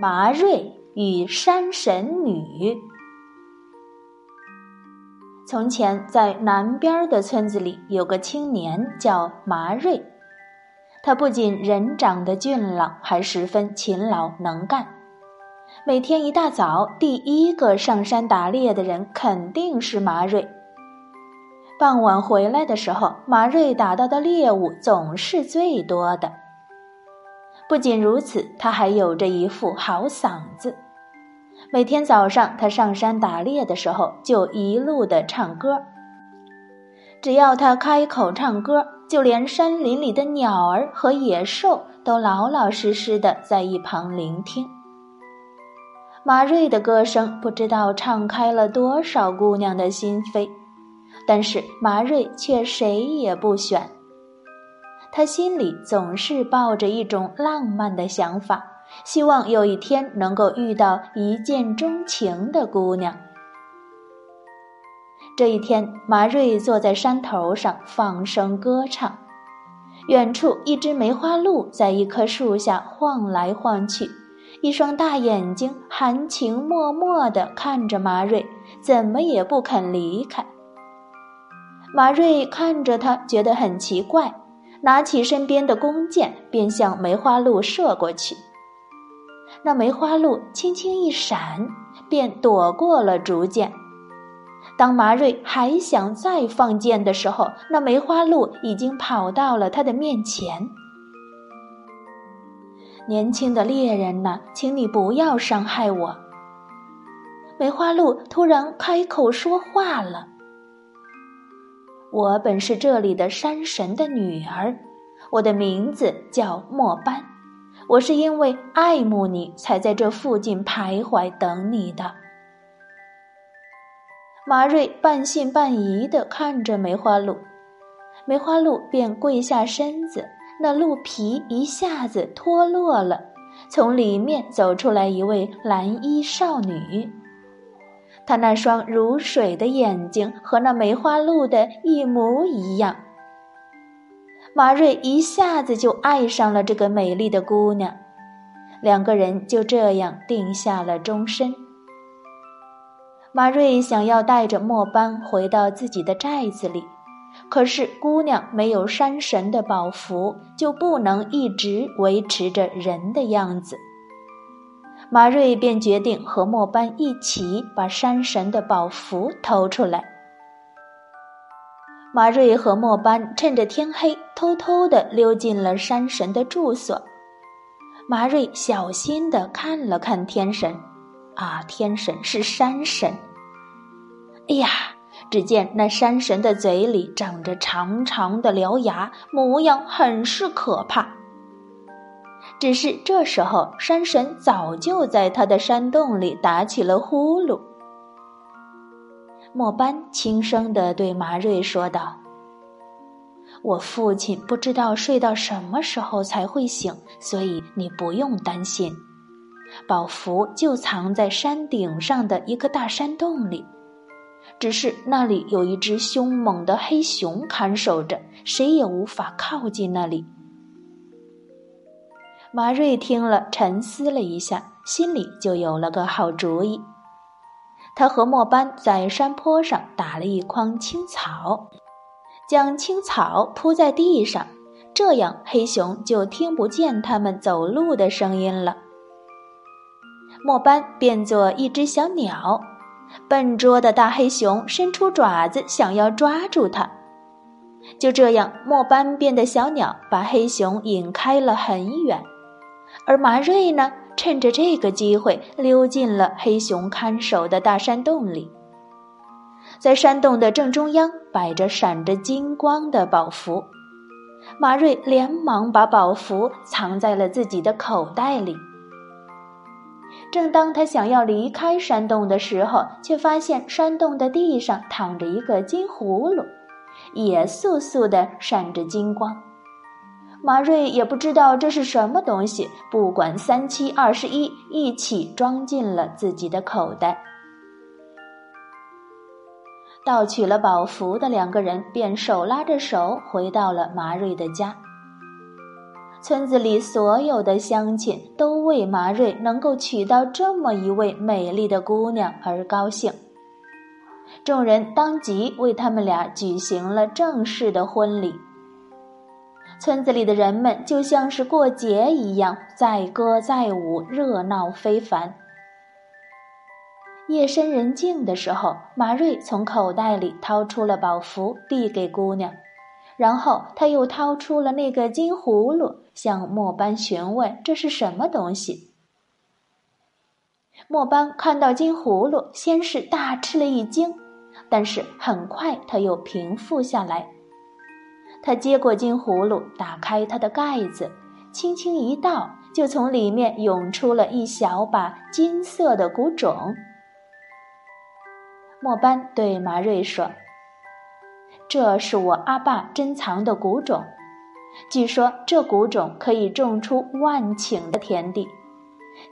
麻瑞与山神女。从前，在南边的村子里，有个青年叫麻瑞。他不仅人长得俊朗，还十分勤劳能干。每天一大早，第一个上山打猎的人肯定是麻瑞。傍晚回来的时候，麻瑞打到的猎物总是最多的。不仅如此，他还有着一副好嗓子。每天早上，他上山打猎的时候，就一路的唱歌。只要他开口唱歌，就连山林里的鸟儿和野兽都老老实实的在一旁聆听。马瑞的歌声不知道唱开了多少姑娘的心扉，但是马瑞却谁也不选。他心里总是抱着一种浪漫的想法，希望有一天能够遇到一见钟情的姑娘。这一天，马瑞坐在山头上放声歌唱，远处一只梅花鹿在一棵树下晃来晃去，一双大眼睛含情脉脉地看着马瑞，怎么也不肯离开。马瑞看着他，觉得很奇怪。拿起身边的弓箭，便向梅花鹿射过去。那梅花鹿轻轻一闪，便躲过了竹箭。当麻瑞还想再放箭的时候，那梅花鹿已经跑到了他的面前。年轻的猎人呐，请你不要伤害我。梅花鹿突然开口说话了。我本是这里的山神的女儿，我的名字叫莫班，我是因为爱慕你才在这附近徘徊等你的。马瑞半信半疑地看着梅花鹿，梅花鹿便跪下身子，那鹿皮一下子脱落了，从里面走出来一位蓝衣少女。他那双如水的眼睛和那梅花鹿的一模一样。马瑞一下子就爱上了这个美丽的姑娘，两个人就这样定下了终身。马瑞想要带着莫班回到自己的寨子里，可是姑娘没有山神的宝符，就不能一直维持着人的样子。马瑞便决定和莫班一起把山神的宝符偷出来。马瑞和莫班趁着天黑，偷偷地溜进了山神的住所。马瑞小心地看了看天神，啊，天神是山神。哎呀，只见那山神的嘴里长着长长的獠牙，模样很是可怕。只是这时候，山神早就在他的山洞里打起了呼噜。莫班轻声地对马瑞说道：“我父亲不知道睡到什么时候才会醒，所以你不用担心。宝符就藏在山顶上的一个大山洞里，只是那里有一只凶猛的黑熊看守着，谁也无法靠近那里。”马瑞听了，沉思了一下，心里就有了个好主意。他和莫班在山坡上打了一筐青草，将青草铺在地上，这样黑熊就听不见他们走路的声音了。莫班变作一只小鸟，笨拙的大黑熊伸出爪子想要抓住它，就这样，莫班变的小鸟把黑熊引开了很远。而马瑞呢，趁着这个机会溜进了黑熊看守的大山洞里。在山洞的正中央摆着闪着金光的宝符，马瑞连忙把宝符藏在了自己的口袋里。正当他想要离开山洞的时候，却发现山洞的地上躺着一个金葫芦，也簌簌的闪着金光。马瑞也不知道这是什么东西，不管三七二十一，一起装进了自己的口袋。盗取了宝符的两个人便手拉着手回到了马瑞的家。村子里所有的乡亲都为马瑞能够娶到这么一位美丽的姑娘而高兴。众人当即为他们俩举行了正式的婚礼。村子里的人们就像是过节一样，载歌载舞，热闹非凡。夜深人静的时候，马瑞从口袋里掏出了宝符，递给姑娘，然后他又掏出了那个金葫芦，向莫班询问这是什么东西。莫班看到金葫芦，先是大吃了一惊，但是很快他又平复下来。他接过金葫芦，打开它的盖子，轻轻一倒，就从里面涌出了一小把金色的古种。莫班对马瑞说：“这是我阿爸珍藏的古种，据说这古种可以种出万顷的田地。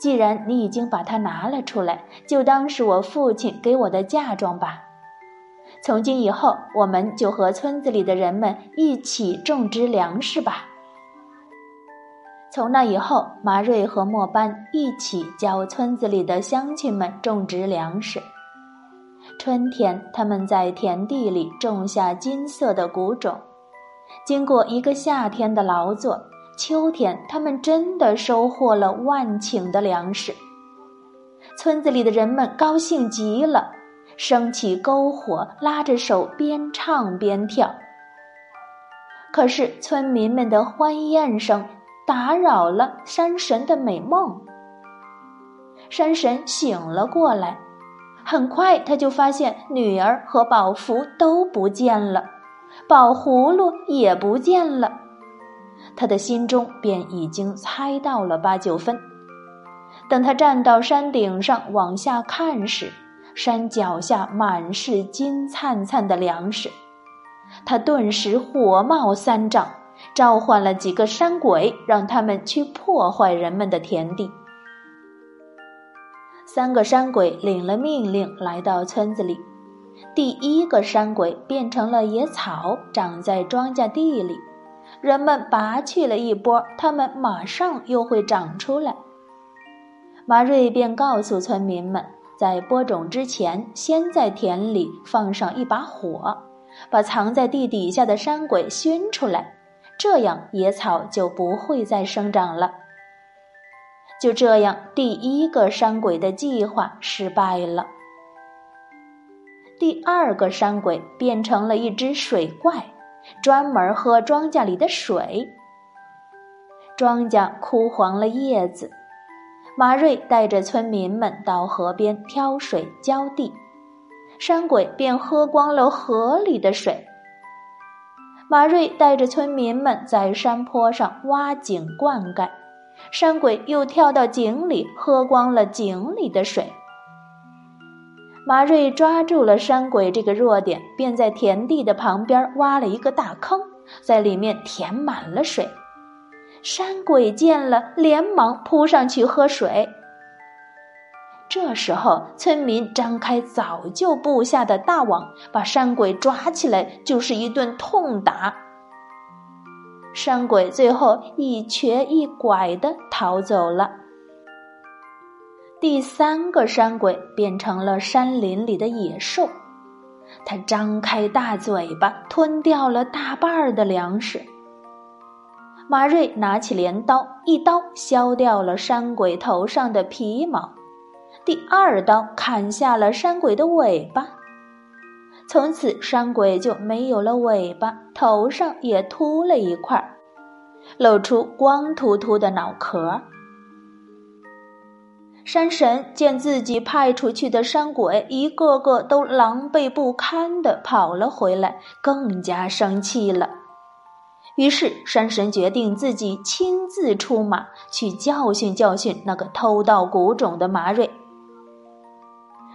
既然你已经把它拿了出来，就当是我父亲给我的嫁妆吧。”从今以后，我们就和村子里的人们一起种植粮食吧。从那以后，马瑞和莫班一起教村子里的乡亲们种植粮食。春天，他们在田地里种下金色的谷种，经过一个夏天的劳作，秋天他们真的收获了万顷的粮食。村子里的人们高兴极了。升起篝火，拉着手边唱边跳。可是村民们的欢宴声打扰了山神的美梦。山神醒了过来，很快他就发现女儿和宝符都不见了，宝葫芦也不见了。他的心中便已经猜到了八九分。等他站到山顶上往下看时，山脚下满是金灿灿的粮食，他顿时火冒三丈，召唤了几个山鬼，让他们去破坏人们的田地。三个山鬼领了命令，来到村子里。第一个山鬼变成了野草，长在庄稼地里，人们拔去了一波，它们马上又会长出来。马瑞便告诉村民们。在播种之前，先在田里放上一把火，把藏在地底下的山鬼熏出来，这样野草就不会再生长了。就这样，第一个山鬼的计划失败了。第二个山鬼变成了一只水怪，专门喝庄稼里的水。庄稼枯黄了叶子。马瑞带着村民们到河边挑水浇地，山鬼便喝光了河里的水。马瑞带着村民们在山坡上挖井灌溉，山鬼又跳到井里喝光了井里的水。马瑞抓住了山鬼这个弱点，便在田地的旁边挖了一个大坑，在里面填满了水。山鬼见了，连忙扑上去喝水。这时候，村民张开早就布下的大网，把山鬼抓起来，就是一顿痛打。山鬼最后一瘸一拐的逃走了。第三个山鬼变成了山林里的野兽，它张开大嘴巴，吞掉了大半儿的粮食。马瑞拿起镰刀，一刀削掉了山鬼头上的皮毛，第二刀砍下了山鬼的尾巴。从此，山鬼就没有了尾巴，头上也秃了一块，露出光秃秃的脑壳。山神见自己派出去的山鬼一个个都狼狈不堪的跑了回来，更加生气了。于是，山神决定自己亲自出马，去教训教训那个偷盗谷种的马瑞。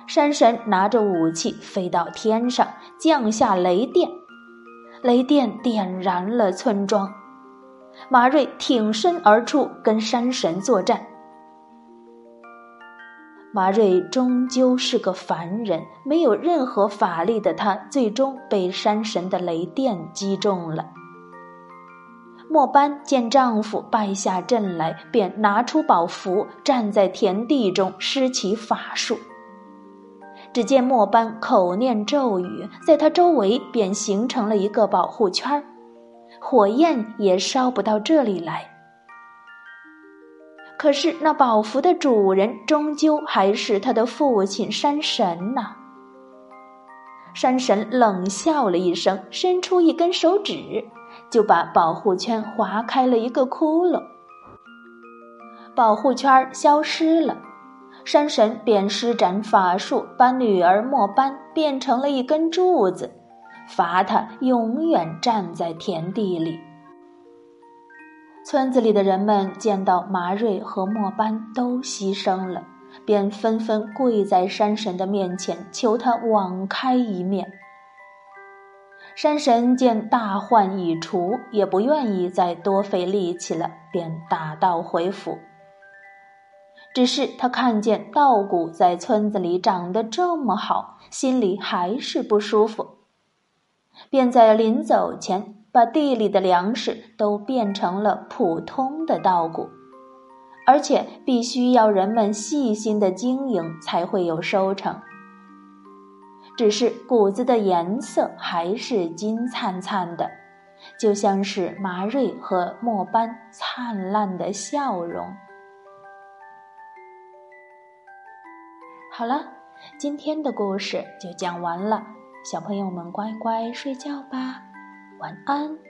山神拿着武器飞到天上，降下雷电，雷电点燃了村庄。马瑞挺身而出，跟山神作战。马瑞终究是个凡人，没有任何法力的他，最终被山神的雷电击中了。莫班见丈夫败下阵来，便拿出宝符，站在田地中施起法术。只见莫班口念咒语，在他周围便形成了一个保护圈儿，火焰也烧不到这里来。可是那宝符的主人终究还是他的父亲山神呐。山神冷笑了一声，伸出一根手指，就把保护圈划开了一个窟窿，保护圈消失了。山神便施展法术，把女儿莫班变成了一根柱子，罚她永远站在田地里。村子里的人们见到麻瑞和莫班都牺牲了，便纷纷跪在山神的面前，求他网开一面。山神见大患已除，也不愿意再多费力气了，便打道回府。只是他看见稻谷在村子里长得这么好，心里还是不舒服，便在临走前把地里的粮食都变成了普通的稻谷，而且必须要人们细心的经营才会有收成。只是谷子的颜色还是金灿灿的，就像是麻瑞和莫班灿烂的笑容。好了，今天的故事就讲完了，小朋友们乖乖睡觉吧，晚安。